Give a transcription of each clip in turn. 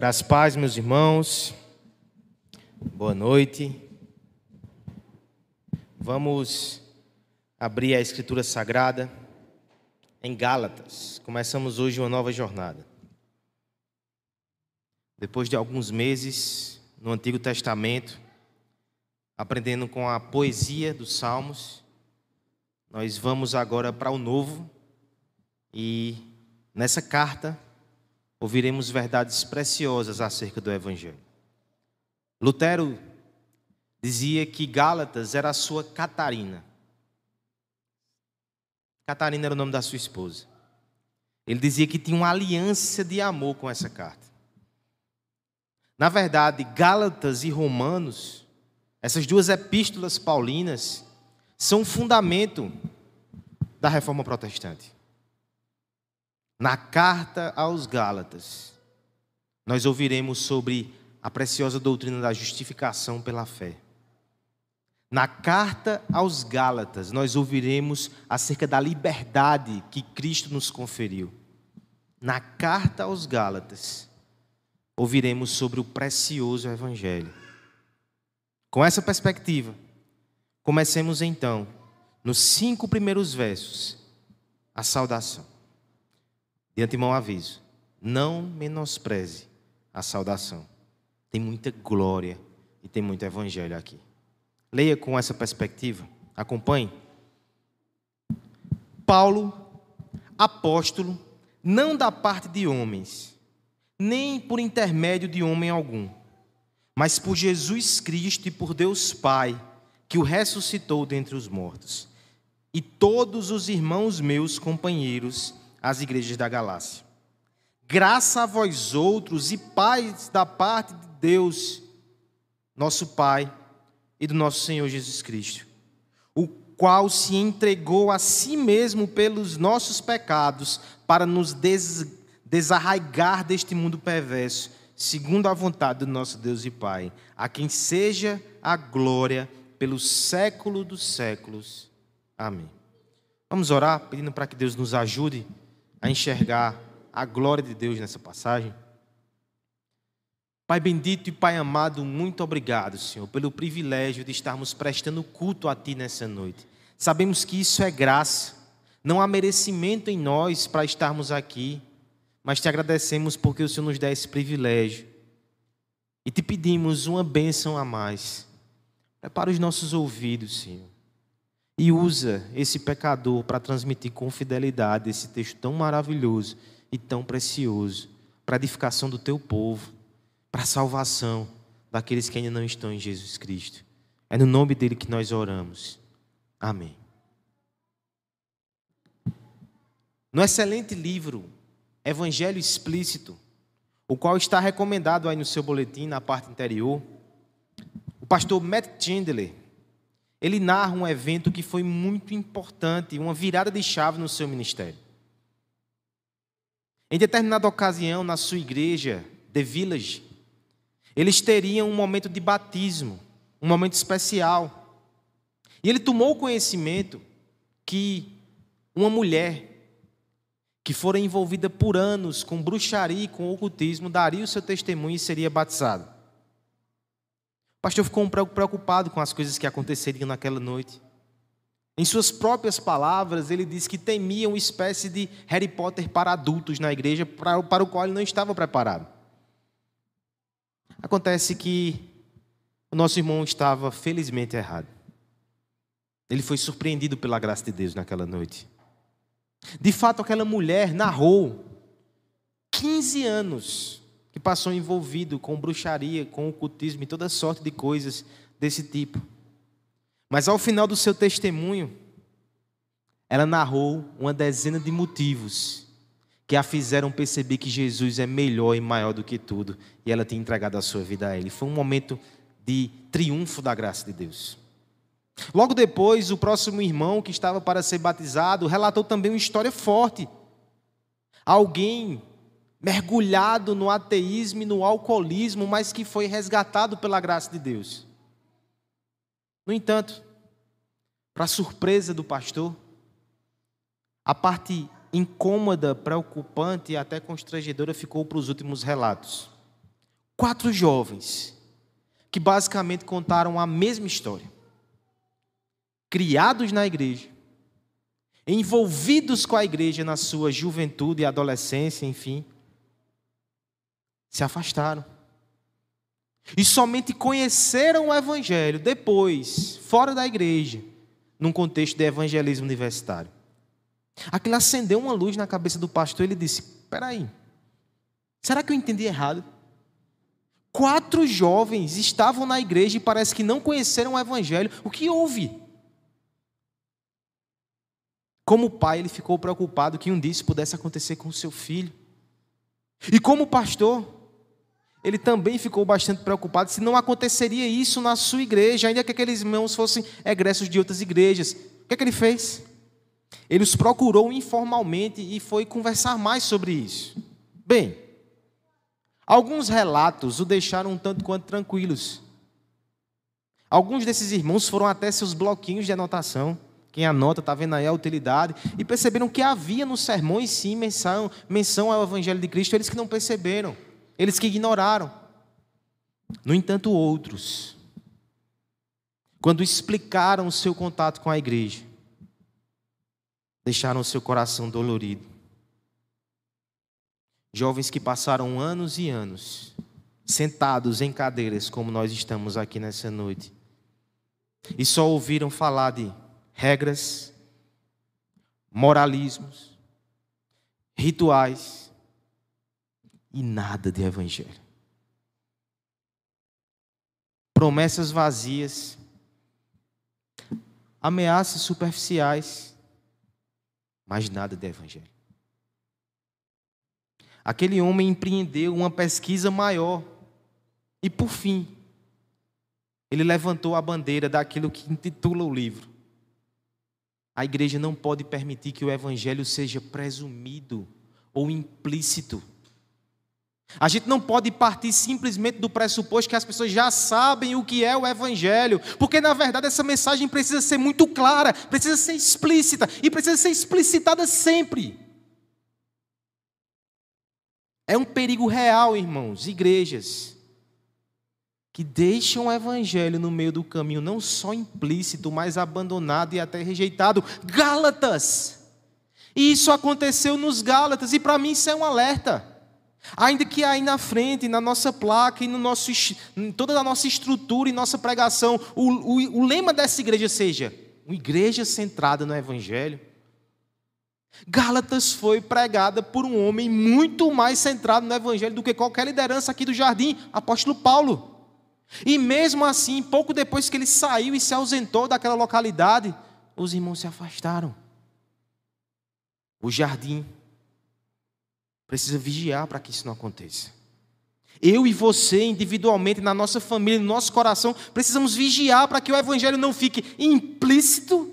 Graças paz, meus irmãos. Boa noite. Vamos abrir a Escritura Sagrada em Gálatas. Começamos hoje uma nova jornada. Depois de alguns meses no Antigo Testamento, aprendendo com a poesia dos Salmos, nós vamos agora para o Novo e nessa carta ouviremos verdades preciosas acerca do Evangelho. Lutero dizia que Gálatas era a sua Catarina. Catarina era o nome da sua esposa. Ele dizia que tinha uma aliança de amor com essa carta. Na verdade, Gálatas e Romanos, essas duas epístolas paulinas, são o fundamento da reforma protestante. Na carta aos Gálatas, nós ouviremos sobre a preciosa doutrina da justificação pela fé. Na carta aos Gálatas, nós ouviremos acerca da liberdade que Cristo nos conferiu. Na carta aos Gálatas, ouviremos sobre o precioso Evangelho. Com essa perspectiva, comecemos então, nos cinco primeiros versos, a saudação. De antemão aviso: não menospreze a saudação. Tem muita glória e tem muito evangelho aqui. Leia com essa perspectiva. Acompanhe. Paulo, apóstolo, não da parte de homens, nem por intermédio de homem algum, mas por Jesus Cristo e por Deus Pai, que o ressuscitou dentre os mortos, e todos os irmãos meus companheiros às igrejas da Galácia. Graça a vós outros e paz da parte de Deus, nosso Pai, e do nosso Senhor Jesus Cristo, o qual se entregou a si mesmo pelos nossos pecados para nos des desarraigar deste mundo perverso, segundo a vontade do nosso Deus e Pai, a quem seja a glória pelo século dos séculos. Amém. Vamos orar pedindo para que Deus nos ajude a enxergar a glória de Deus nessa passagem. Pai bendito e Pai amado, muito obrigado, Senhor, pelo privilégio de estarmos prestando culto a Ti nessa noite. Sabemos que isso é graça, não há merecimento em nós para estarmos aqui, mas te agradecemos porque o Senhor nos dá esse privilégio. E te pedimos uma bênção a mais. Prepara os nossos ouvidos, Senhor e usa esse pecador para transmitir com fidelidade esse texto tão maravilhoso e tão precioso para edificação do teu povo, para a salvação daqueles que ainda não estão em Jesus Cristo. É no nome dele que nós oramos. Amém. No excelente livro Evangelho Explícito, o qual está recomendado aí no seu boletim, na parte interior, o pastor Matt Chandler ele narra um evento que foi muito importante, uma virada de chave no seu ministério. Em determinada ocasião, na sua igreja, The Village, eles teriam um momento de batismo, um momento especial. E ele tomou conhecimento que uma mulher que fora envolvida por anos com bruxaria e com ocultismo daria o seu testemunho e seria batizada. O pastor ficou preocupado com as coisas que aconteceriam naquela noite. Em suas próprias palavras, ele disse que temia uma espécie de Harry Potter para adultos na igreja, para, o qual ele não estava preparado. Acontece que o nosso irmão estava felizmente errado. Ele foi surpreendido pela graça de Deus naquela noite. De fato, aquela mulher narrou 15 anos que passou envolvido com bruxaria, com ocultismo e toda sorte de coisas desse tipo. Mas ao final do seu testemunho, ela narrou uma dezena de motivos que a fizeram perceber que Jesus é melhor e maior do que tudo, e ela tinha entregado a sua vida a Ele. Foi um momento de triunfo da graça de Deus. Logo depois, o próximo irmão que estava para ser batizado relatou também uma história forte. Alguém mergulhado no ateísmo e no alcoolismo, mas que foi resgatado pela graça de Deus. No entanto, para surpresa do pastor, a parte incômoda, preocupante e até constrangedora ficou para os últimos relatos. Quatro jovens que basicamente contaram a mesma história. Criados na igreja, envolvidos com a igreja na sua juventude e adolescência, enfim, se afastaram. E somente conheceram o evangelho depois, fora da igreja, num contexto de evangelismo universitário. Aquilo acendeu uma luz na cabeça do pastor e ele disse: Peraí, será que eu entendi errado? Quatro jovens estavam na igreja e parece que não conheceram o evangelho. O que houve? Como pai, ele ficou preocupado que um dia isso pudesse acontecer com o seu filho. E como pastor, ele também ficou bastante preocupado se não aconteceria isso na sua igreja, ainda que aqueles irmãos fossem egressos de outras igrejas. O que é que ele fez? Ele os procurou informalmente e foi conversar mais sobre isso. Bem, alguns relatos o deixaram um tanto quanto tranquilos. Alguns desses irmãos foram até seus bloquinhos de anotação. Quem anota está vendo aí a utilidade. E perceberam que havia nos sermões, sim, menção, menção ao Evangelho de Cristo. Eles que não perceberam, eles que ignoraram. No entanto, outros, quando explicaram o seu contato com a igreja, deixaram seu coração dolorido. Jovens que passaram anos e anos sentados em cadeiras, como nós estamos aqui nessa noite, e só ouviram falar de regras, moralismos, rituais e nada de evangelho. Promessas vazias, ameaças superficiais mas nada de evangelho. Aquele homem empreendeu uma pesquisa maior e, por fim, ele levantou a bandeira daquilo que intitula o livro. A igreja não pode permitir que o evangelho seja presumido ou implícito. A gente não pode partir simplesmente do pressuposto que as pessoas já sabem o que é o Evangelho, porque na verdade essa mensagem precisa ser muito clara, precisa ser explícita e precisa ser explicitada sempre. É um perigo real, irmãos, igrejas que deixam o Evangelho no meio do caminho, não só implícito, mas abandonado e até rejeitado. Gálatas! E isso aconteceu nos Gálatas, e para mim isso é um alerta. Ainda que aí na frente, na nossa placa e no nosso, em toda a nossa estrutura e nossa pregação, o, o, o lema dessa igreja seja uma igreja centrada no Evangelho. Gálatas foi pregada por um homem muito mais centrado no Evangelho do que qualquer liderança aqui do jardim, apóstolo Paulo. E mesmo assim, pouco depois que ele saiu e se ausentou daquela localidade, os irmãos se afastaram. O jardim precisa vigiar para que isso não aconteça. Eu e você, individualmente, na nossa família, no nosso coração, precisamos vigiar para que o Evangelho não fique implícito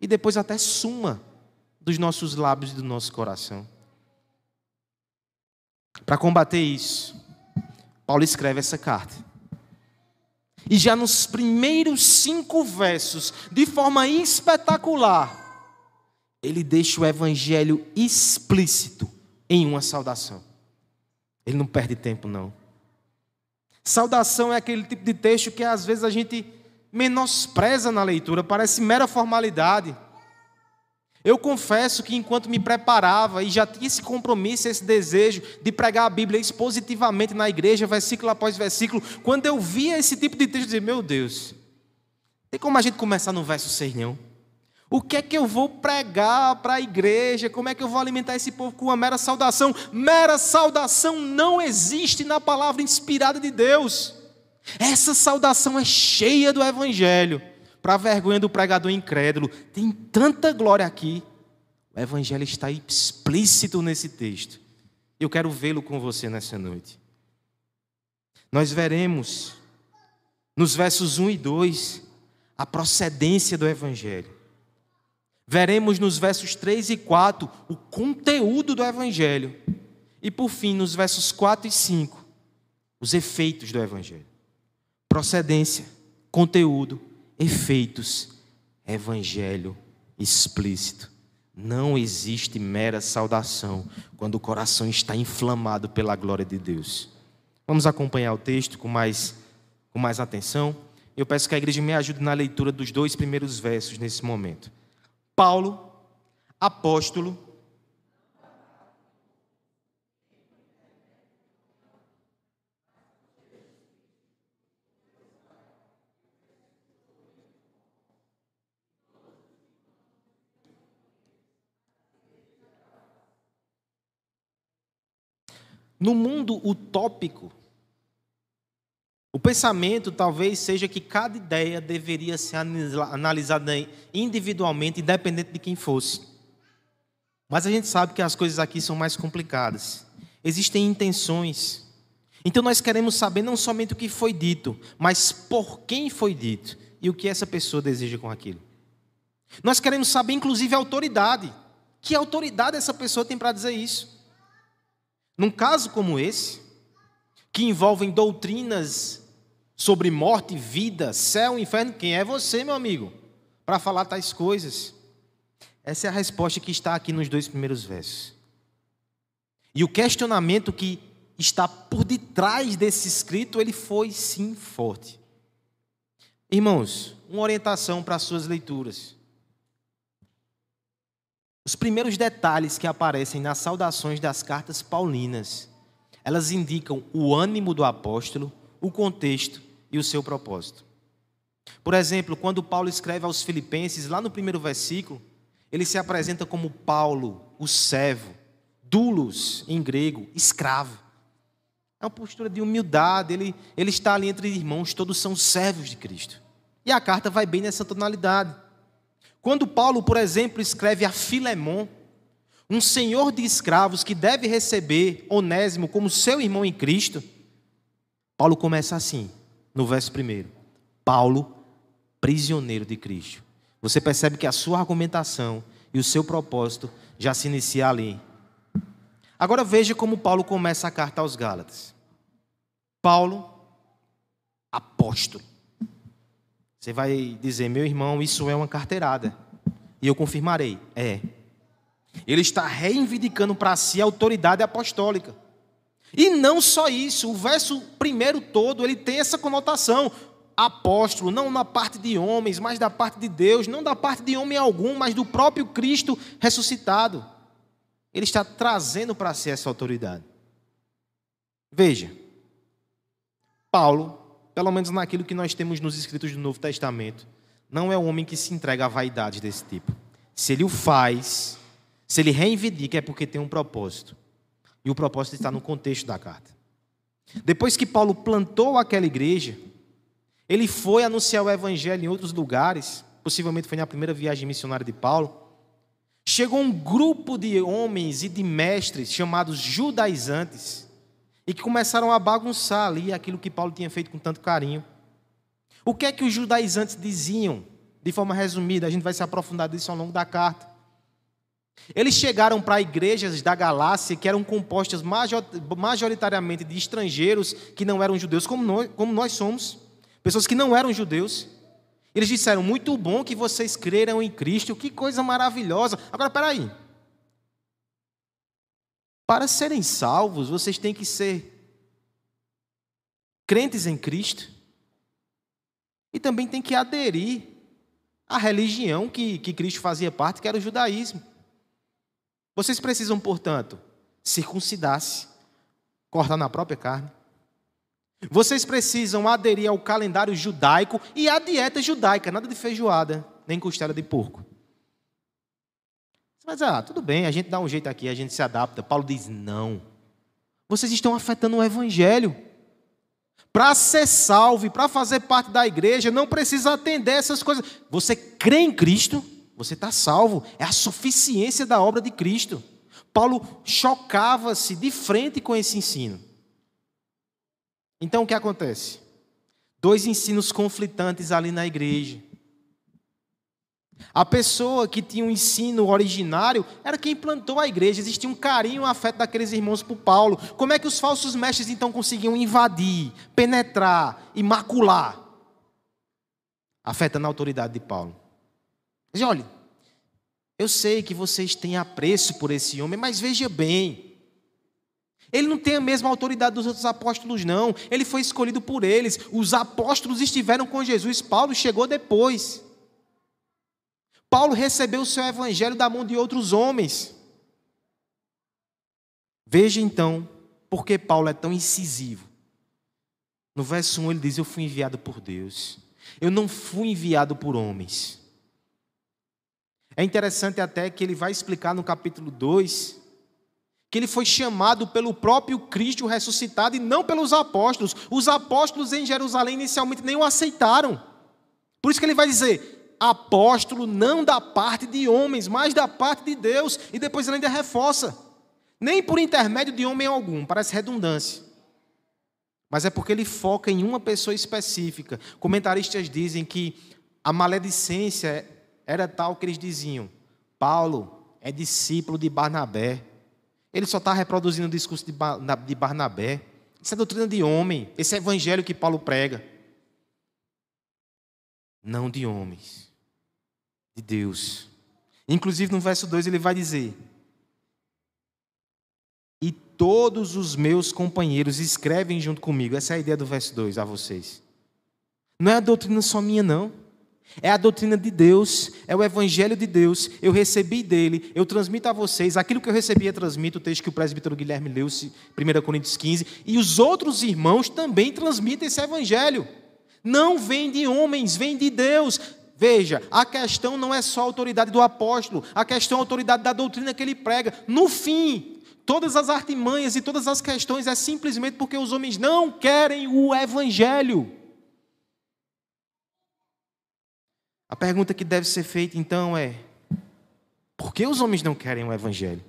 e depois até suma dos nossos lábios e do nosso coração. Para combater isso, Paulo escreve essa carta. E já nos primeiros cinco versos, de forma espetacular, ele deixa o Evangelho explícito em uma saudação. Ele não perde tempo, não. Saudação é aquele tipo de texto que às vezes a gente menospreza na leitura, parece mera formalidade. Eu confesso que enquanto me preparava e já tinha esse compromisso, esse desejo de pregar a Bíblia expositivamente na igreja, versículo após versículo, quando eu via esse tipo de texto, eu dizia: Meu Deus, tem como a gente começar no verso 6, não? O que é que eu vou pregar para a igreja? Como é que eu vou alimentar esse povo com uma mera saudação? Mera saudação não existe na palavra inspirada de Deus. Essa saudação é cheia do Evangelho. Para a vergonha do pregador incrédulo, tem tanta glória aqui. O Evangelho está explícito nesse texto. Eu quero vê-lo com você nessa noite. Nós veremos nos versos 1 e 2 a procedência do Evangelho. Veremos nos versos 3 e 4 o conteúdo do Evangelho. E por fim, nos versos 4 e 5, os efeitos do Evangelho. Procedência, conteúdo, efeitos, Evangelho explícito. Não existe mera saudação quando o coração está inflamado pela glória de Deus. Vamos acompanhar o texto com mais, com mais atenção. Eu peço que a igreja me ajude na leitura dos dois primeiros versos nesse momento. Paulo, apóstolo, No mundo utópico, o pensamento talvez seja que cada ideia deveria ser analisada individualmente, independente de quem fosse. Mas a gente sabe que as coisas aqui são mais complicadas. Existem intenções. Então nós queremos saber não somente o que foi dito, mas por quem foi dito e o que essa pessoa deseja com aquilo. Nós queremos saber, inclusive, a autoridade. Que autoridade essa pessoa tem para dizer isso? Num caso como esse, que envolvem doutrinas sobre morte, vida, céu, inferno, quem é você, meu amigo, para falar tais coisas? Essa é a resposta que está aqui nos dois primeiros versos. E o questionamento que está por detrás desse escrito, ele foi sim forte. Irmãos, uma orientação para as suas leituras. Os primeiros detalhes que aparecem nas saudações das cartas paulinas, elas indicam o ânimo do apóstolo, o contexto e o seu propósito. Por exemplo, quando Paulo escreve aos Filipenses, lá no primeiro versículo, ele se apresenta como Paulo, o servo, dulos em grego, escravo. É uma postura de humildade, ele, ele está ali entre irmãos, todos são servos de Cristo. E a carta vai bem nessa tonalidade. Quando Paulo, por exemplo, escreve a Filemon, um senhor de escravos que deve receber Onésimo como seu irmão em Cristo, Paulo começa assim, no verso 1. Paulo, prisioneiro de Cristo. Você percebe que a sua argumentação e o seu propósito já se inicia ali. Agora veja como Paulo começa a carta aos Gálatas. Paulo, apóstolo. Você vai dizer, meu irmão, isso é uma carteirada. E eu confirmarei. É. Ele está reivindicando para si a autoridade apostólica. E não só isso, o verso primeiro todo, ele tem essa conotação. Apóstolo, não na parte de homens, mas da parte de Deus, não da parte de homem algum, mas do próprio Cristo ressuscitado. Ele está trazendo para si essa autoridade. Veja, Paulo pelo menos naquilo que nós temos nos escritos do Novo Testamento, não é um homem que se entrega a vaidade desse tipo. Se ele o faz, se ele reivindica, é porque tem um propósito. E o propósito está no contexto da carta. Depois que Paulo plantou aquela igreja, ele foi anunciar o evangelho em outros lugares, possivelmente foi na primeira viagem missionária de Paulo. Chegou um grupo de homens e de mestres chamados judaizantes, e que começaram a bagunçar ali aquilo que Paulo tinha feito com tanto carinho. O que é que os judaizantes diziam? De forma resumida, a gente vai se aprofundar disso ao longo da carta. Eles chegaram para igrejas da Galácia que eram compostas majoritariamente de estrangeiros que não eram judeus, como nós, como nós somos, pessoas que não eram judeus. Eles disseram: Muito bom que vocês creram em Cristo, que coisa maravilhosa. Agora, peraí. Para serem salvos, vocês têm que ser crentes em Cristo e também têm que aderir à religião que, que Cristo fazia parte, que era o judaísmo. Vocês precisam, portanto, circuncidar-se, cortar na própria carne. Vocês precisam aderir ao calendário judaico e à dieta judaica, nada de feijoada, nem costela de porco. Mas, ah, tudo bem, a gente dá um jeito aqui, a gente se adapta. Paulo diz: não. Vocês estão afetando o evangelho. Para ser salvo para fazer parte da igreja, não precisa atender essas coisas. Você crê em Cristo, você está salvo. É a suficiência da obra de Cristo. Paulo chocava-se de frente com esse ensino. Então o que acontece? Dois ensinos conflitantes ali na igreja. A pessoa que tinha um ensino originário era quem plantou a igreja. Existia um carinho, um afeto daqueles irmãos por Paulo. Como é que os falsos mestres então conseguiam invadir, penetrar e macular? Afetando a autoridade de Paulo. Diz, olha, eu sei que vocês têm apreço por esse homem, mas veja bem. Ele não tem a mesma autoridade dos outros apóstolos, não. Ele foi escolhido por eles. Os apóstolos estiveram com Jesus. Paulo chegou depois. Paulo recebeu o seu evangelho da mão de outros homens. Veja então por que Paulo é tão incisivo. No verso 1 ele diz: Eu fui enviado por Deus. Eu não fui enviado por homens. É interessante até que ele vai explicar no capítulo 2 que ele foi chamado pelo próprio Cristo ressuscitado e não pelos apóstolos. Os apóstolos em Jerusalém inicialmente nem o aceitaram. Por isso que ele vai dizer: apóstolo não da parte de homens, mas da parte de Deus. E depois ele ainda reforça: nem por intermédio de homem algum, parece redundância. Mas é porque ele foca em uma pessoa específica. Comentaristas dizem que a maledicência era tal que eles diziam: Paulo é discípulo de Barnabé. Ele só está reproduzindo o discurso de Barnabé. Isso é doutrina de homem. Esse é evangelho que Paulo prega. Não de homens, de Deus. Inclusive no verso 2 ele vai dizer: E todos os meus companheiros escrevem junto comigo. Essa é a ideia do verso 2 a vocês. Não é a doutrina só minha, não. É a doutrina de Deus, é o evangelho de Deus. Eu recebi dele, eu transmito a vocês. Aquilo que eu recebi, eu transmito. O texto que o presbítero Guilherme leu, 1 Coríntios 15. E os outros irmãos também transmitem esse evangelho. Não vem de homens, vem de Deus. Veja, a questão não é só a autoridade do apóstolo, a questão é a autoridade da doutrina que ele prega. No fim, todas as artimanhas e todas as questões é simplesmente porque os homens não querem o evangelho. A pergunta que deve ser feita então é: por que os homens não querem o Evangelho?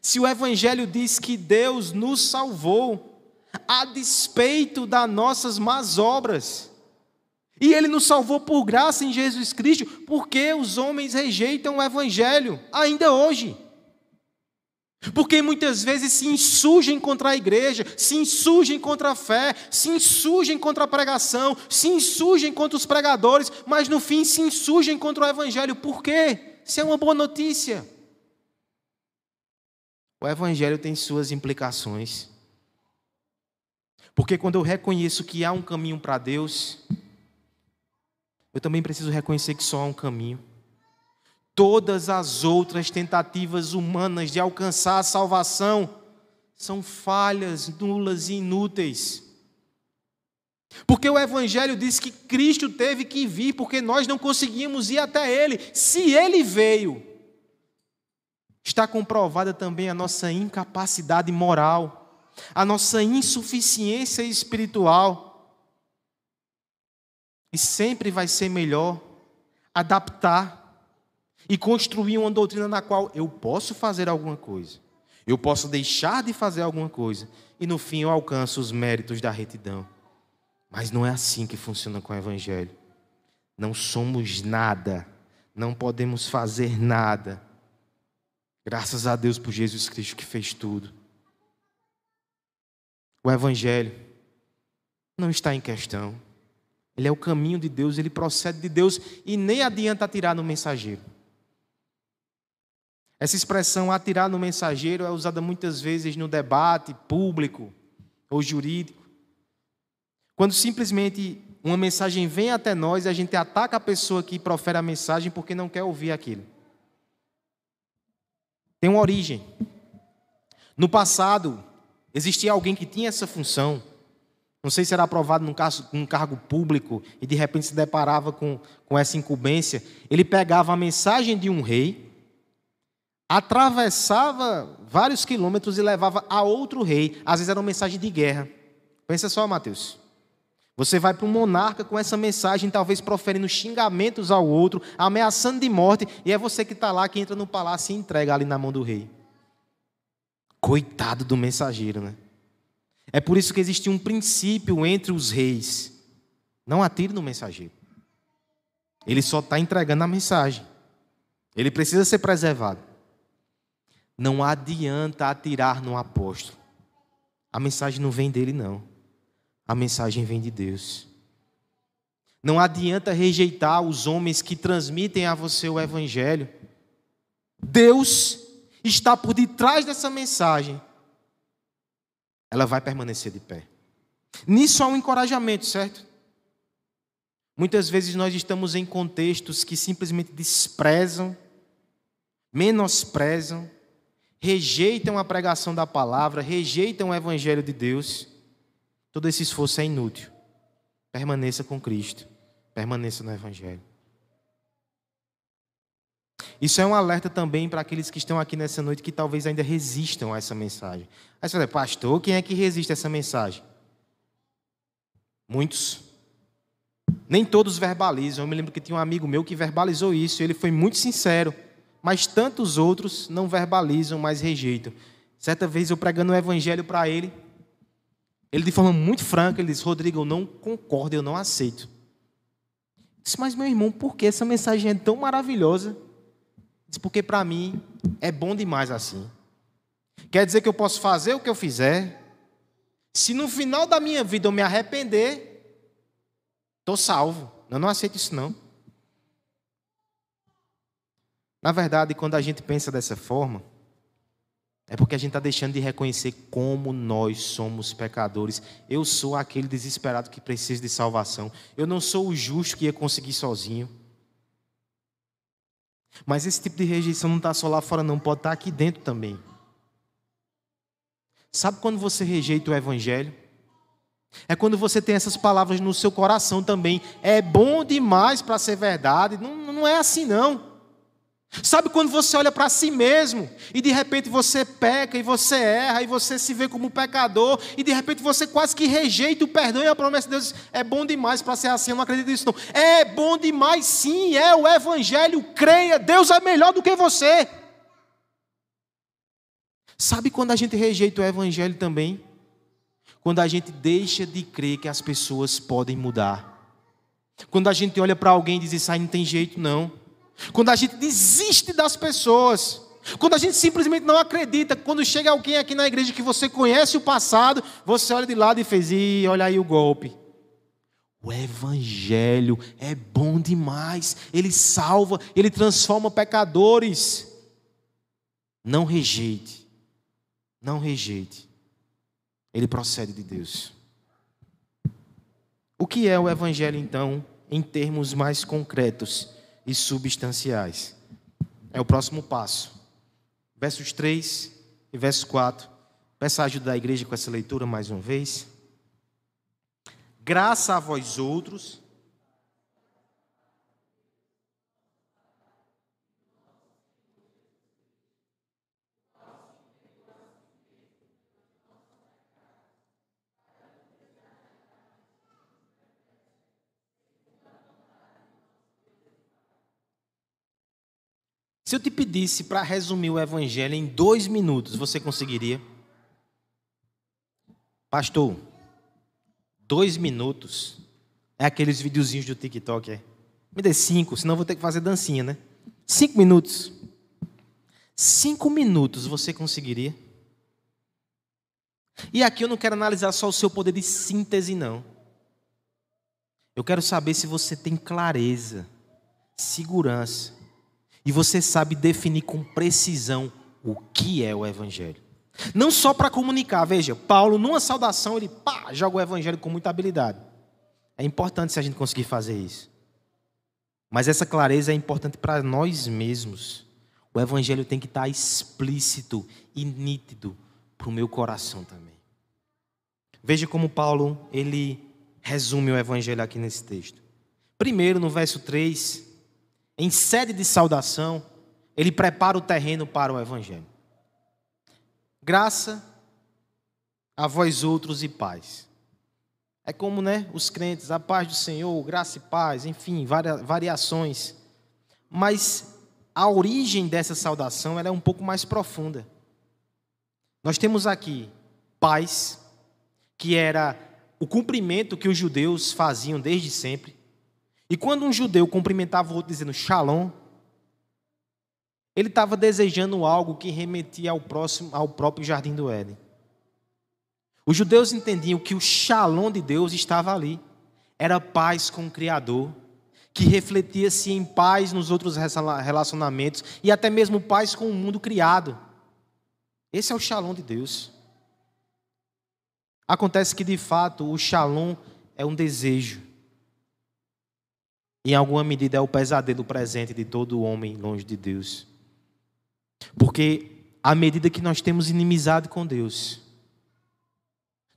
Se o Evangelho diz que Deus nos salvou, a despeito das nossas más obras, e Ele nos salvou por graça em Jesus Cristo, por que os homens rejeitam o Evangelho ainda hoje? Porque muitas vezes se insurgem contra a igreja, se insurgem contra a fé, se insurgem contra a pregação, se insurgem contra os pregadores, mas no fim se insurgem contra o evangelho. Por quê? Se é uma boa notícia. O evangelho tem suas implicações. Porque quando eu reconheço que há um caminho para Deus, eu também preciso reconhecer que só há um caminho. Todas as outras tentativas humanas de alcançar a salvação são falhas, nulas e inúteis. Porque o Evangelho diz que Cristo teve que vir, porque nós não conseguimos ir até Ele. Se Ele veio, está comprovada também a nossa incapacidade moral, a nossa insuficiência espiritual. E sempre vai ser melhor adaptar e construir uma doutrina na qual eu posso fazer alguma coisa, eu posso deixar de fazer alguma coisa, e no fim eu alcanço os méritos da retidão. Mas não é assim que funciona com o Evangelho. Não somos nada, não podemos fazer nada. Graças a Deus por Jesus Cristo que fez tudo. O Evangelho não está em questão. Ele é o caminho de Deus, ele procede de Deus e nem adianta atirar no mensageiro. Essa expressão atirar no mensageiro é usada muitas vezes no debate público ou jurídico. Quando simplesmente uma mensagem vem até nós e a gente ataca a pessoa que profere a mensagem porque não quer ouvir aquilo. Tem uma origem. No passado, existia alguém que tinha essa função. Não sei se era aprovado num, caso, num cargo público e de repente se deparava com, com essa incumbência. Ele pegava a mensagem de um rei atravessava vários quilômetros e levava a outro rei. Às vezes era uma mensagem de guerra. Pensa só, Mateus. Você vai para um monarca com essa mensagem, talvez proferindo xingamentos ao outro, ameaçando de morte, e é você que está lá, que entra no palácio e entrega ali na mão do rei. Coitado do mensageiro, né? É por isso que existe um princípio entre os reis: não atire no mensageiro. Ele só está entregando a mensagem. Ele precisa ser preservado. Não adianta atirar no apóstolo. A mensagem não vem dele, não. A mensagem vem de Deus. Não adianta rejeitar os homens que transmitem a você o Evangelho. Deus está por detrás dessa mensagem, ela vai permanecer de pé. Nisso há um encorajamento, certo? Muitas vezes nós estamos em contextos que simplesmente desprezam, menosprezam, rejeitam a pregação da palavra, rejeitam o evangelho de Deus. Todo esse esforço é inútil. Permaneça com Cristo, permaneça no evangelho. Isso é um alerta também para aqueles que estão aqui nessa noite que talvez ainda resistam a essa mensagem. Aí você fala, pastor, quem é que resiste a essa mensagem? Muitos. Nem todos verbalizam. Eu me lembro que tinha um amigo meu que verbalizou isso. Ele foi muito sincero. Mas tantos outros não verbalizam, mas rejeitam. Certa vez eu pregando o evangelho para ele, ele de forma muito franca, ele disse: Rodrigo, eu não concordo, eu não aceito. Eu disse, mas meu irmão, por que essa mensagem é tão maravilhosa? Diz, porque para mim é bom demais assim. Quer dizer que eu posso fazer o que eu fizer. Se no final da minha vida eu me arrepender, estou salvo. Eu não aceito isso não. Na verdade, quando a gente pensa dessa forma, é porque a gente está deixando de reconhecer como nós somos pecadores. Eu sou aquele desesperado que precisa de salvação. Eu não sou o justo que ia conseguir sozinho. Mas esse tipo de rejeição não está só lá fora, não, pode estar tá aqui dentro também. Sabe quando você rejeita o Evangelho? É quando você tem essas palavras no seu coração também. É bom demais para ser verdade. Não, não é assim, não. Sabe quando você olha para si mesmo e de repente você peca e você erra e você se vê como pecador e de repente você quase que rejeita o perdão e a promessa de Deus é bom demais para ser assim, eu não acredito nisso não. É bom demais sim, é o evangelho, creia, Deus é melhor do que você. Sabe quando a gente rejeita o evangelho também? Quando a gente deixa de crer que as pessoas podem mudar. Quando a gente olha para alguém e diz, aí não tem jeito não. Quando a gente desiste das pessoas. Quando a gente simplesmente não acredita, quando chega alguém aqui na igreja que você conhece o passado, você olha de lado e fez, e olha aí o golpe. O evangelho é bom demais, ele salva, ele transforma pecadores. Não rejeite, não rejeite, ele procede de Deus. O que é o evangelho então, em termos mais concretos? E substanciais. É o próximo passo. Versos 3 e verso 4. Peço a ajuda da igreja com essa leitura mais uma vez. Graça a vós outros Se eu te pedisse para resumir o Evangelho em dois minutos, você conseguiria? Pastor, dois minutos é aqueles videozinhos do TikTok, é? Me dê cinco, senão vou ter que fazer dancinha, né? Cinco minutos. Cinco minutos você conseguiria? E aqui eu não quero analisar só o seu poder de síntese, não. Eu quero saber se você tem clareza, segurança e você sabe definir com precisão o que é o Evangelho. Não só para comunicar, veja, Paulo, numa saudação, ele pá, joga o Evangelho com muita habilidade. É importante se a gente conseguir fazer isso. Mas essa clareza é importante para nós mesmos. O Evangelho tem que estar explícito e nítido para o meu coração também. Veja como Paulo ele resume o Evangelho aqui nesse texto. Primeiro, no verso 3, em sede de saudação, ele prepara o terreno para o Evangelho. Graça a vós outros e paz. É como, né, os crentes, a paz do Senhor, graça e paz, enfim, variações. Mas a origem dessa saudação é um pouco mais profunda. Nós temos aqui paz, que era o cumprimento que os judeus faziam desde sempre. E quando um judeu cumprimentava o outro dizendo shalom, ele estava desejando algo que remetia ao, próximo, ao próprio jardim do Éden. Os judeus entendiam que o shalom de Deus estava ali. Era paz com o Criador, que refletia-se em paz nos outros relacionamentos e até mesmo paz com o mundo criado. Esse é o shalom de Deus. Acontece que, de fato, o shalom é um desejo. Em alguma medida, é o pesadelo presente de todo homem longe de Deus. Porque, à medida que nós temos inimizade com Deus,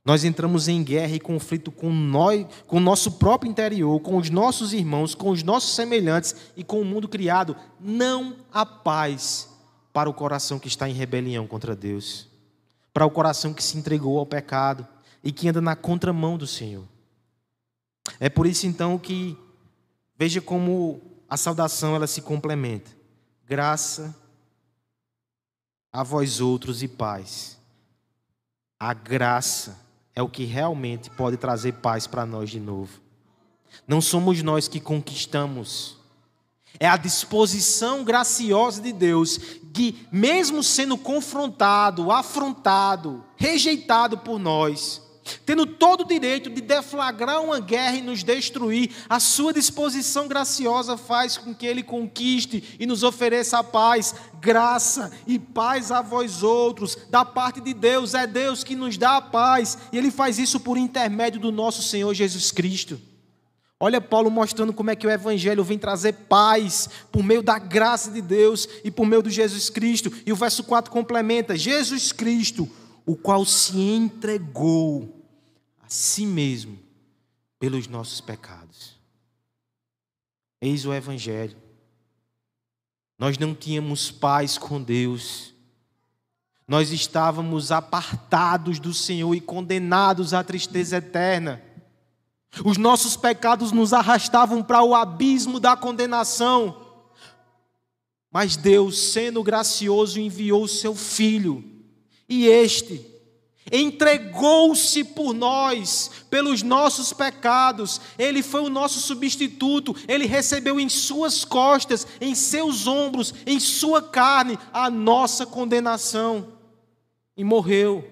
nós entramos em guerra e conflito com nós, com o nosso próprio interior, com os nossos irmãos, com os nossos semelhantes e com o mundo criado. Não há paz para o coração que está em rebelião contra Deus, para o coração que se entregou ao pecado e que anda na contramão do Senhor. É por isso então que veja como a saudação ela se complementa. Graça a vós outros e paz. A graça é o que realmente pode trazer paz para nós de novo. Não somos nós que conquistamos. É a disposição graciosa de Deus que, mesmo sendo confrontado, afrontado, rejeitado por nós, tendo todo o direito de deflagrar uma guerra e nos destruir, a sua disposição graciosa faz com que ele conquiste e nos ofereça a paz, graça e paz a vós outros, da parte de Deus, é Deus que nos dá a paz, e ele faz isso por intermédio do nosso Senhor Jesus Cristo. Olha Paulo mostrando como é que o Evangelho vem trazer paz por meio da graça de Deus e por meio de Jesus Cristo. E o verso 4 complementa: Jesus Cristo, o qual se entregou a si mesmo pelos nossos pecados. Eis o Evangelho. Nós não tínhamos paz com Deus. Nós estávamos apartados do Senhor e condenados à tristeza eterna. Os nossos pecados nos arrastavam para o abismo da condenação. Mas Deus, sendo gracioso, enviou o seu filho. E este entregou-se por nós, pelos nossos pecados, ele foi o nosso substituto, ele recebeu em suas costas, em seus ombros, em sua carne, a nossa condenação. E morreu,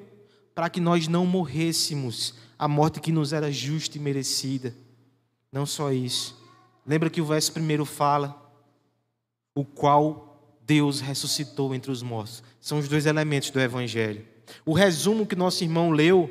para que nós não morrêssemos. A morte que nos era justa e merecida. Não só isso, lembra que o verso primeiro fala, o qual Deus ressuscitou entre os mortos, são os dois elementos do Evangelho o resumo que nosso irmão leu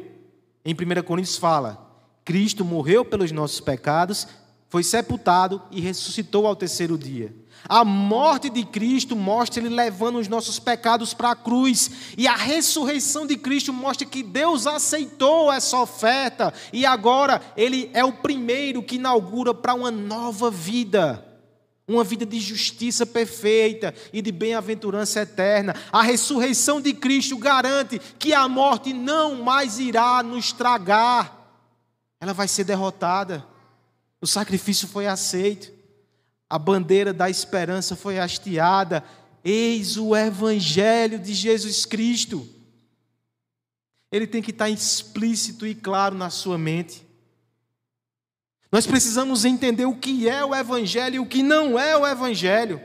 em 1 Coríntios fala: Cristo morreu pelos nossos pecados, foi sepultado e ressuscitou ao terceiro dia. A morte de Cristo mostra ele levando os nossos pecados para a cruz, e a ressurreição de Cristo mostra que Deus aceitou essa oferta e agora ele é o primeiro que inaugura para uma nova vida uma vida de justiça perfeita e de bem-aventurança eterna. A ressurreição de Cristo garante que a morte não mais irá nos tragar, ela vai ser derrotada. O sacrifício foi aceito, a bandeira da esperança foi hasteada. Eis o Evangelho de Jesus Cristo. Ele tem que estar explícito e claro na sua mente. Nós precisamos entender o que é o Evangelho e o que não é o Evangelho.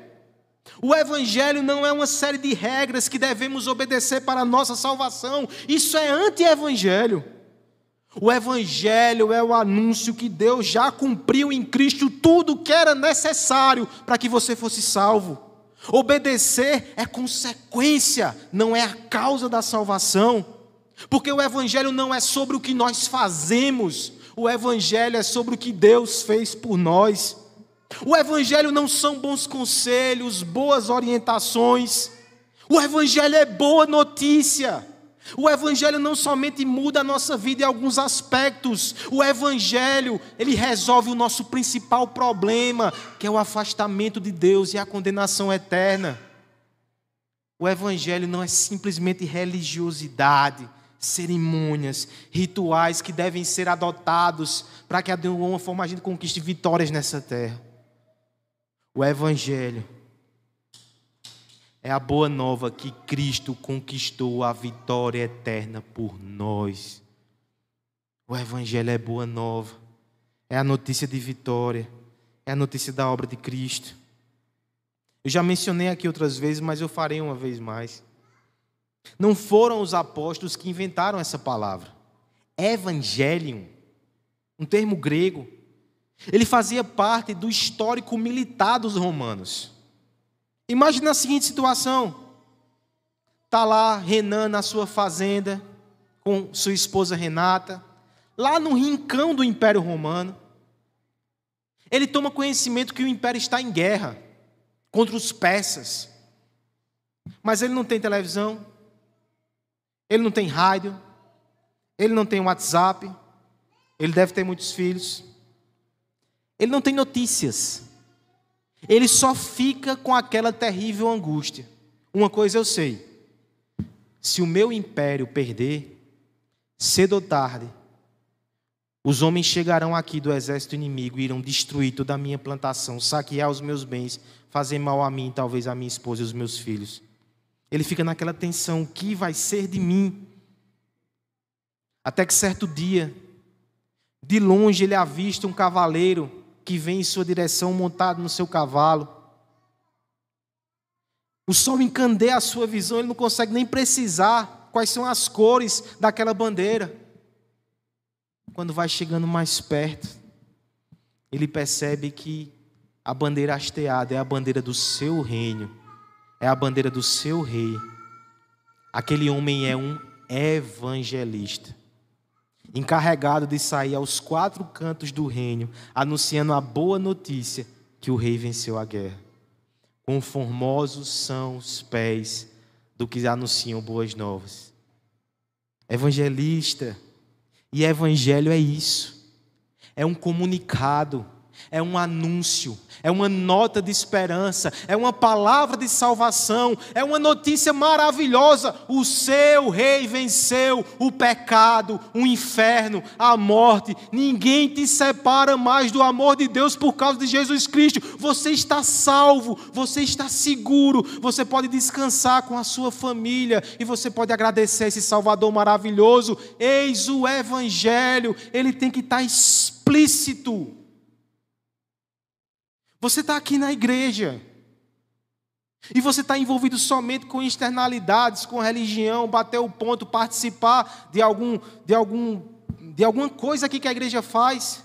O Evangelho não é uma série de regras que devemos obedecer para a nossa salvação. Isso é anti-evangelho. O Evangelho é o anúncio que Deus já cumpriu em Cristo tudo o que era necessário para que você fosse salvo. Obedecer é consequência, não é a causa da salvação. Porque o Evangelho não é sobre o que nós fazemos, o Evangelho é sobre o que Deus fez por nós. O Evangelho não são bons conselhos, boas orientações. O Evangelho é boa notícia. O Evangelho não somente muda a nossa vida em alguns aspectos, o Evangelho, ele resolve o nosso principal problema, que é o afastamento de Deus e a condenação eterna. O Evangelho não é simplesmente religiosidade, cerimônias, rituais que devem ser adotados para que de alguma forma a gente conquiste vitórias nessa terra. O Evangelho é a boa nova que Cristo conquistou a vitória eterna por nós. O Evangelho é boa nova, é a notícia de vitória, é a notícia da obra de Cristo. Eu já mencionei aqui outras vezes, mas eu farei uma vez mais. Não foram os apóstolos que inventaram essa palavra. Evangelium, um termo grego. Ele fazia parte do histórico militar dos romanos. Imagina a seguinte situação: Está lá Renan na sua fazenda, com sua esposa Renata, lá no rincão do Império Romano. Ele toma conhecimento que o império está em guerra contra os persas. Mas ele não tem televisão, ele não tem rádio, ele não tem WhatsApp, ele deve ter muitos filhos. Ele não tem notícias. Ele só fica com aquela terrível angústia. Uma coisa eu sei: se o meu império perder, cedo ou tarde, os homens chegarão aqui do exército inimigo e irão destruir toda a minha plantação, saquear os meus bens, fazer mal a mim, talvez a minha esposa e os meus filhos. Ele fica naquela tensão: o que vai ser de mim? Até que certo dia, de longe ele avista um cavaleiro que vem em sua direção montado no seu cavalo. O sol encandeia a sua visão, ele não consegue nem precisar quais são as cores daquela bandeira. Quando vai chegando mais perto, ele percebe que a bandeira hasteada é a bandeira do seu reino, é a bandeira do seu rei. Aquele homem é um evangelista, encarregado de sair aos quatro cantos do reino, anunciando a boa notícia que o rei venceu a guerra. Quão formosos são os pés do que anunciam boas novas. Evangelista, e evangelho é isso. É um comunicado, é um anúncio, é uma nota de esperança, é uma palavra de salvação, é uma notícia maravilhosa. O seu rei venceu o pecado, o inferno, a morte. Ninguém te separa mais do amor de Deus por causa de Jesus Cristo. Você está salvo, você está seguro, você pode descansar com a sua família e você pode agradecer esse Salvador maravilhoso. Eis o Evangelho, ele tem que estar explícito você está aqui na igreja. E você está envolvido somente com externalidades, com religião, bater o ponto, participar de algum, de algum, de alguma coisa aqui que a igreja faz.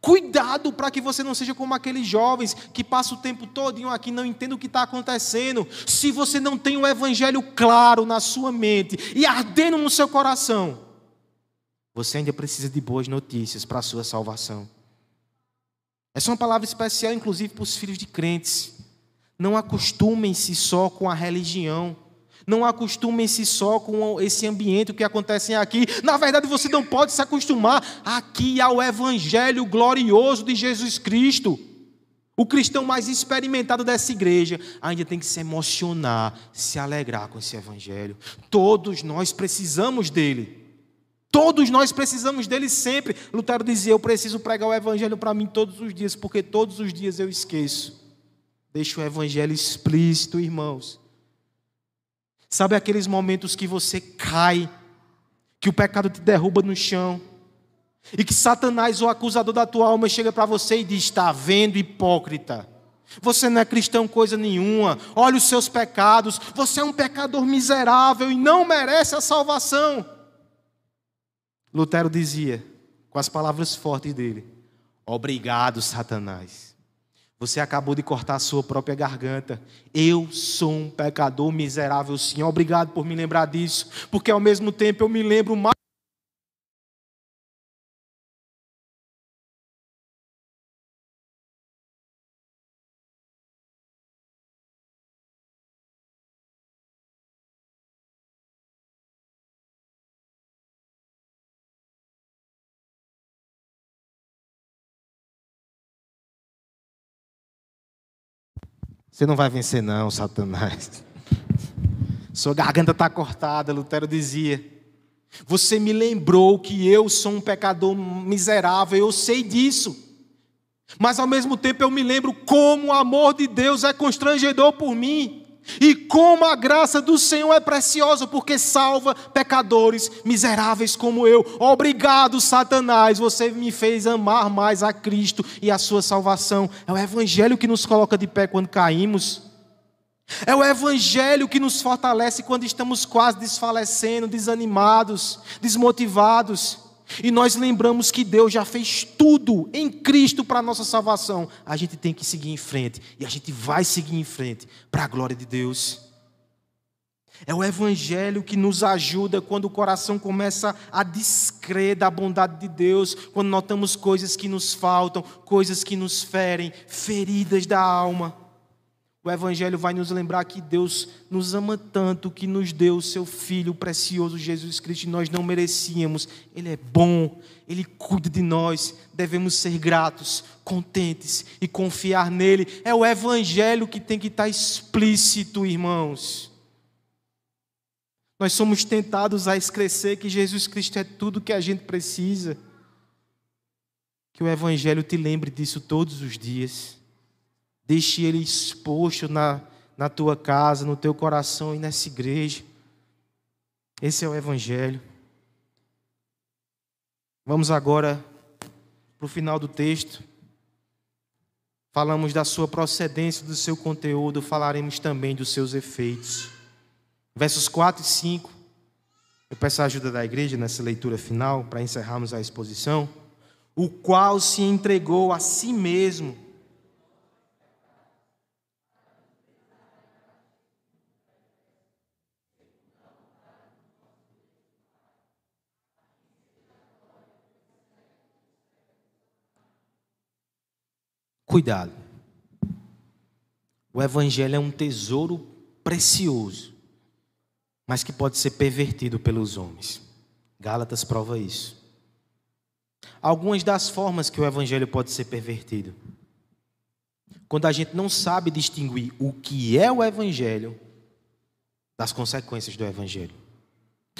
Cuidado para que você não seja como aqueles jovens que passam o tempo todo aqui não entendem o que está acontecendo. Se você não tem o evangelho claro na sua mente e ardendo no seu coração, você ainda precisa de boas notícias para a sua salvação. Essa é uma palavra especial, inclusive, para os filhos de crentes. Não acostumem-se só com a religião. Não acostumem-se só com esse ambiente que acontece aqui. Na verdade, você não pode se acostumar aqui ao Evangelho glorioso de Jesus Cristo. O cristão mais experimentado dessa igreja ainda tem que se emocionar, se alegrar com esse Evangelho. Todos nós precisamos dele. Todos nós precisamos dele sempre. Lutero dizia: Eu preciso pregar o Evangelho para mim todos os dias, porque todos os dias eu esqueço. Deixa o Evangelho explícito, irmãos. Sabe aqueles momentos que você cai, que o pecado te derruba no chão, e que Satanás, o acusador da tua alma, chega para você e diz: Está vendo, hipócrita? Você não é cristão coisa nenhuma. Olha os seus pecados. Você é um pecador miserável e não merece a salvação. Lutero dizia, com as palavras fortes dele: Obrigado, Satanás. Você acabou de cortar a sua própria garganta. Eu sou um pecador miserável, sim. Obrigado por me lembrar disso, porque ao mesmo tempo eu me lembro mais. Você não vai vencer, não, Satanás. Sua garganta está cortada, Lutero dizia. Você me lembrou que eu sou um pecador miserável, eu sei disso. Mas ao mesmo tempo eu me lembro como o amor de Deus é constrangedor por mim. E como a graça do Senhor é preciosa, porque salva pecadores miseráveis como eu. Obrigado, Satanás, você me fez amar mais a Cristo e a sua salvação. É o Evangelho que nos coloca de pé quando caímos. É o Evangelho que nos fortalece quando estamos quase desfalecendo, desanimados, desmotivados. E nós lembramos que Deus já fez tudo em Cristo para a nossa salvação. A gente tem que seguir em frente. E a gente vai seguir em frente para a glória de Deus. É o Evangelho que nos ajuda quando o coração começa a descrer da bondade de Deus, quando notamos coisas que nos faltam, coisas que nos ferem, feridas da alma. O Evangelho vai nos lembrar que Deus nos ama tanto que nos deu o seu Filho precioso Jesus Cristo e nós não merecíamos. Ele é bom, Ele cuida de nós, devemos ser gratos, contentes e confiar nele. É o Evangelho que tem que estar explícito, irmãos. Nós somos tentados a esquecer que Jesus Cristo é tudo que a gente precisa. Que o Evangelho te lembre disso todos os dias. Deixe ele exposto na, na tua casa, no teu coração e nessa igreja. Esse é o Evangelho. Vamos agora para o final do texto. Falamos da sua procedência, do seu conteúdo, falaremos também dos seus efeitos. Versos 4 e 5. Eu peço a ajuda da igreja nessa leitura final para encerrarmos a exposição. O qual se entregou a si mesmo Cuidado. O Evangelho é um tesouro precioso, mas que pode ser pervertido pelos homens. Gálatas prova isso. Algumas das formas que o Evangelho pode ser pervertido. Quando a gente não sabe distinguir o que é o Evangelho das consequências do Evangelho.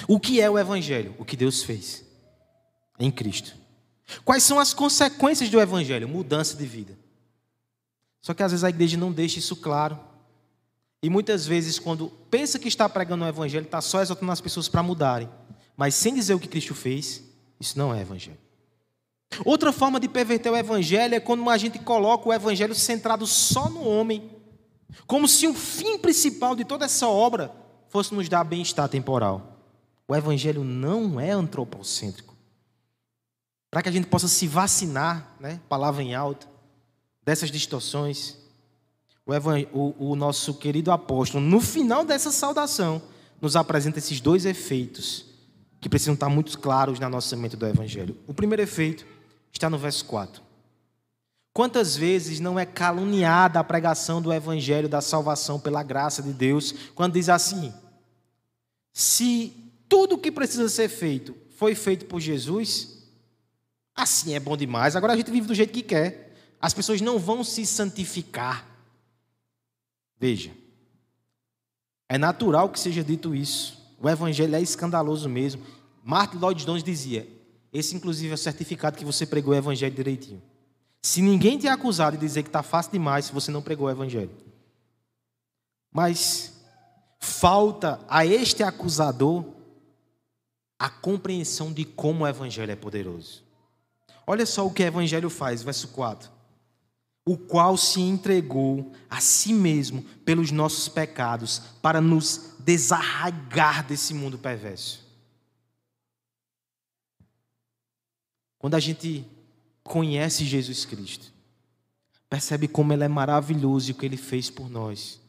O que é o Evangelho? O que Deus fez em Cristo. Quais são as consequências do Evangelho? Mudança de vida. Só que às vezes a igreja não deixa isso claro. E muitas vezes, quando pensa que está pregando o evangelho, está só exaltando as pessoas para mudarem. Mas sem dizer o que Cristo fez, isso não é evangelho. Outra forma de perverter o evangelho é quando a gente coloca o evangelho centrado só no homem. Como se o fim principal de toda essa obra fosse nos dar bem-estar temporal. O evangelho não é antropocêntrico. Para que a gente possa se vacinar, né? palavra em alta, dessas distorções, o, o, o nosso querido apóstolo, no final dessa saudação, nos apresenta esses dois efeitos que precisam estar muito claros na nossa mente do Evangelho. O primeiro efeito está no verso 4. Quantas vezes não é caluniada a pregação do Evangelho da salvação pela graça de Deus, quando diz assim: se tudo o que precisa ser feito foi feito por Jesus, assim é bom demais, agora a gente vive do jeito que quer. As pessoas não vão se santificar. Veja, é natural que seja dito isso. O evangelho é escandaloso mesmo. Martin Lloyd Jones dizia: esse, inclusive, é o certificado que você pregou o evangelho direitinho. Se ninguém te acusar de dizer que está fácil demais, se você não pregou o evangelho. Mas falta a este acusador a compreensão de como o evangelho é poderoso. Olha só o que o evangelho faz, verso 4 o qual se entregou a si mesmo pelos nossos pecados, para nos desarraigar desse mundo perverso. Quando a gente conhece Jesus Cristo, percebe como Ele é maravilhoso e o que Ele fez por nós.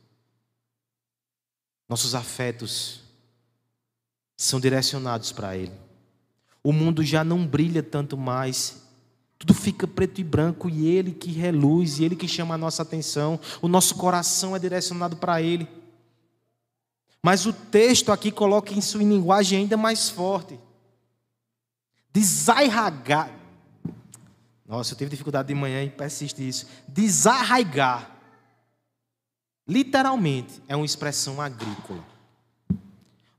Nossos afetos são direcionados para Ele. O mundo já não brilha tanto mais tudo fica preto e branco e Ele que reluz, e Ele que chama a nossa atenção. O nosso coração é direcionado para Ele. Mas o texto aqui coloca isso em linguagem ainda mais forte. Desarraigar. Nossa, eu tive dificuldade de manhã e persiste isso. Desarraigar. Literalmente é uma expressão agrícola.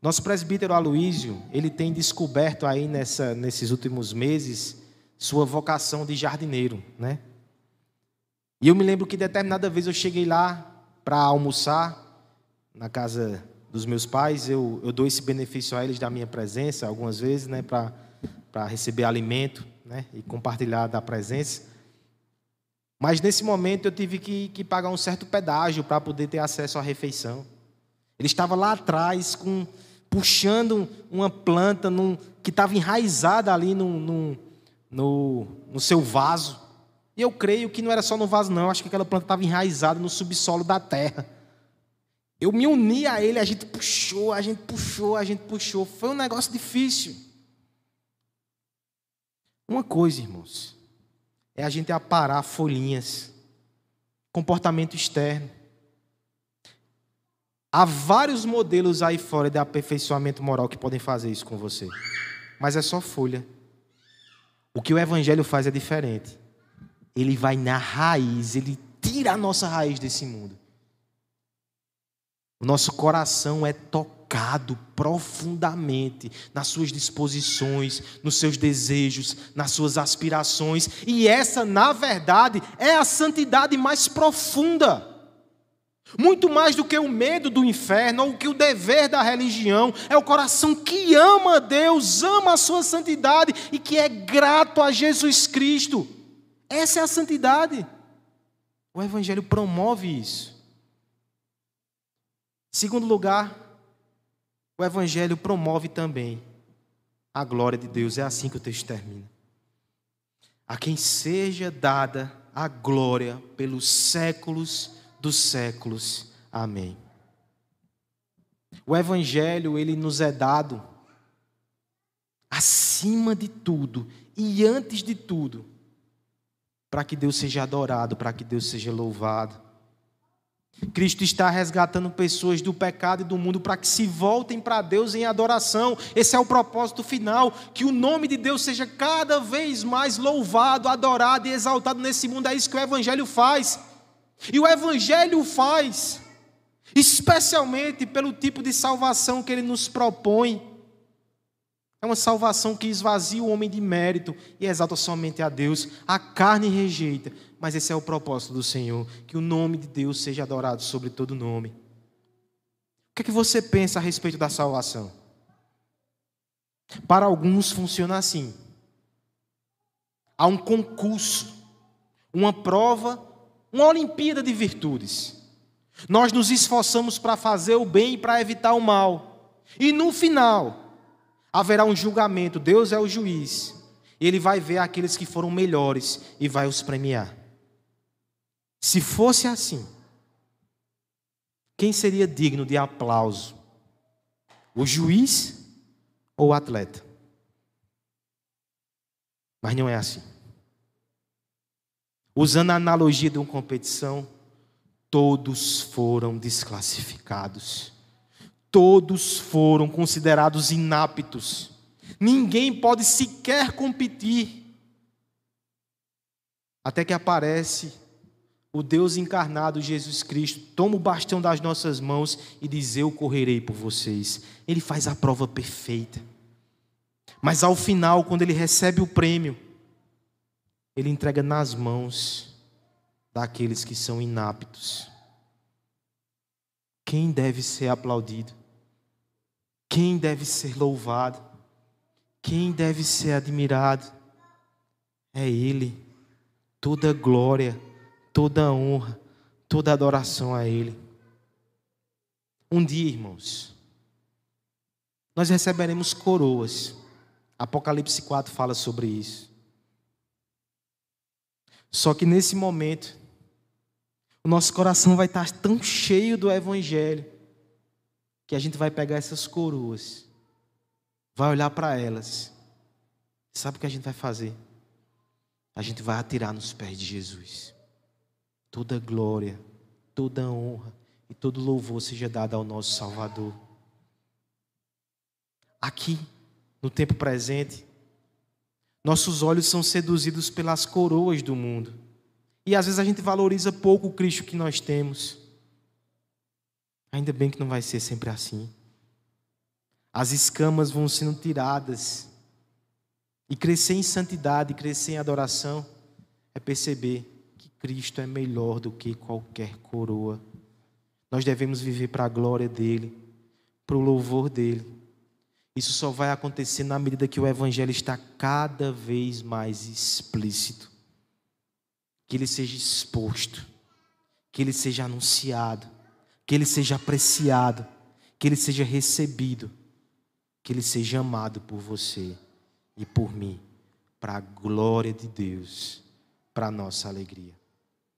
Nosso presbítero Aloísio, ele tem descoberto aí nessa, nesses últimos meses sua vocação de jardineiro, né? E eu me lembro que determinada vez eu cheguei lá para almoçar na casa dos meus pais, eu, eu dou esse benefício a eles da minha presença algumas vezes, né, para receber alimento, né, e compartilhar da presença. Mas nesse momento eu tive que, que pagar um certo pedágio para poder ter acesso à refeição. Ele estava lá atrás com puxando uma planta num, que estava enraizada ali num, num, no, no seu vaso. E eu creio que não era só no vaso, não. Eu acho que aquela planta estava enraizada no subsolo da terra. Eu me uni a ele, a gente puxou, a gente puxou, a gente puxou. Foi um negócio difícil. Uma coisa, irmãos, é a gente aparar folhinhas, comportamento externo. Há vários modelos aí fora de aperfeiçoamento moral que podem fazer isso com você, mas é só folha. O que o Evangelho faz é diferente. Ele vai na raiz, ele tira a nossa raiz desse mundo. O nosso coração é tocado profundamente nas suas disposições, nos seus desejos, nas suas aspirações, e essa, na verdade, é a santidade mais profunda. Muito mais do que o medo do inferno ou que o dever da religião, é o coração que ama Deus, ama a sua santidade e que é grato a Jesus Cristo. Essa é a santidade. O Evangelho promove isso. Segundo lugar, o Evangelho promove também a glória de Deus. É assim que o texto termina. A quem seja dada a glória pelos séculos dos séculos. Amém. O Evangelho, ele nos é dado acima de tudo e antes de tudo, para que Deus seja adorado, para que Deus seja louvado. Cristo está resgatando pessoas do pecado e do mundo para que se voltem para Deus em adoração. Esse é o propósito final, que o nome de Deus seja cada vez mais louvado, adorado e exaltado nesse mundo. É isso que o evangelho faz. E o evangelho faz especialmente pelo tipo de salvação que ele nos propõe. É uma salvação que esvazia o homem de mérito e exalta somente a Deus. A carne rejeita, mas esse é o propósito do Senhor, que o nome de Deus seja adorado sobre todo nome. O que é que você pensa a respeito da salvação? Para alguns funciona assim. Há um concurso, uma prova, uma Olimpíada de virtudes. Nós nos esforçamos para fazer o bem e para evitar o mal. E no final, haverá um julgamento, Deus é o juiz. Ele vai ver aqueles que foram melhores e vai os premiar. Se fosse assim, quem seria digno de aplauso? O juiz ou o atleta? Mas não é assim. Usando a analogia de uma competição, todos foram desclassificados todos foram considerados inaptos. Ninguém pode sequer competir. Até que aparece o Deus encarnado, Jesus Cristo, toma o bastão das nossas mãos e diz: Eu correrei por vocês. Ele faz a prova perfeita. Mas ao final, quando ele recebe o prêmio, ele entrega nas mãos daqueles que são inaptos. Quem deve ser aplaudido? Quem deve ser louvado? Quem deve ser admirado? É Ele. Toda glória, toda honra, toda adoração a Ele. Um dia, irmãos, nós receberemos coroas. Apocalipse 4 fala sobre isso. Só que nesse momento, o nosso coração vai estar tão cheio do Evangelho que a gente vai pegar essas coroas, vai olhar para elas. Sabe o que a gente vai fazer? A gente vai atirar nos pés de Jesus. Toda glória, toda honra e todo louvor seja dado ao nosso Salvador. Aqui, no tempo presente, nossos olhos são seduzidos pelas coroas do mundo. E às vezes a gente valoriza pouco o Cristo que nós temos. Ainda bem que não vai ser sempre assim. As escamas vão sendo tiradas. E crescer em santidade, crescer em adoração, é perceber que Cristo é melhor do que qualquer coroa. Nós devemos viver para a glória dEle, para o louvor dEle. Isso só vai acontecer na medida que o Evangelho está cada vez mais explícito. Que ele seja exposto, que ele seja anunciado, que ele seja apreciado, que ele seja recebido, que ele seja amado por você e por mim, para a glória de Deus, para a nossa alegria.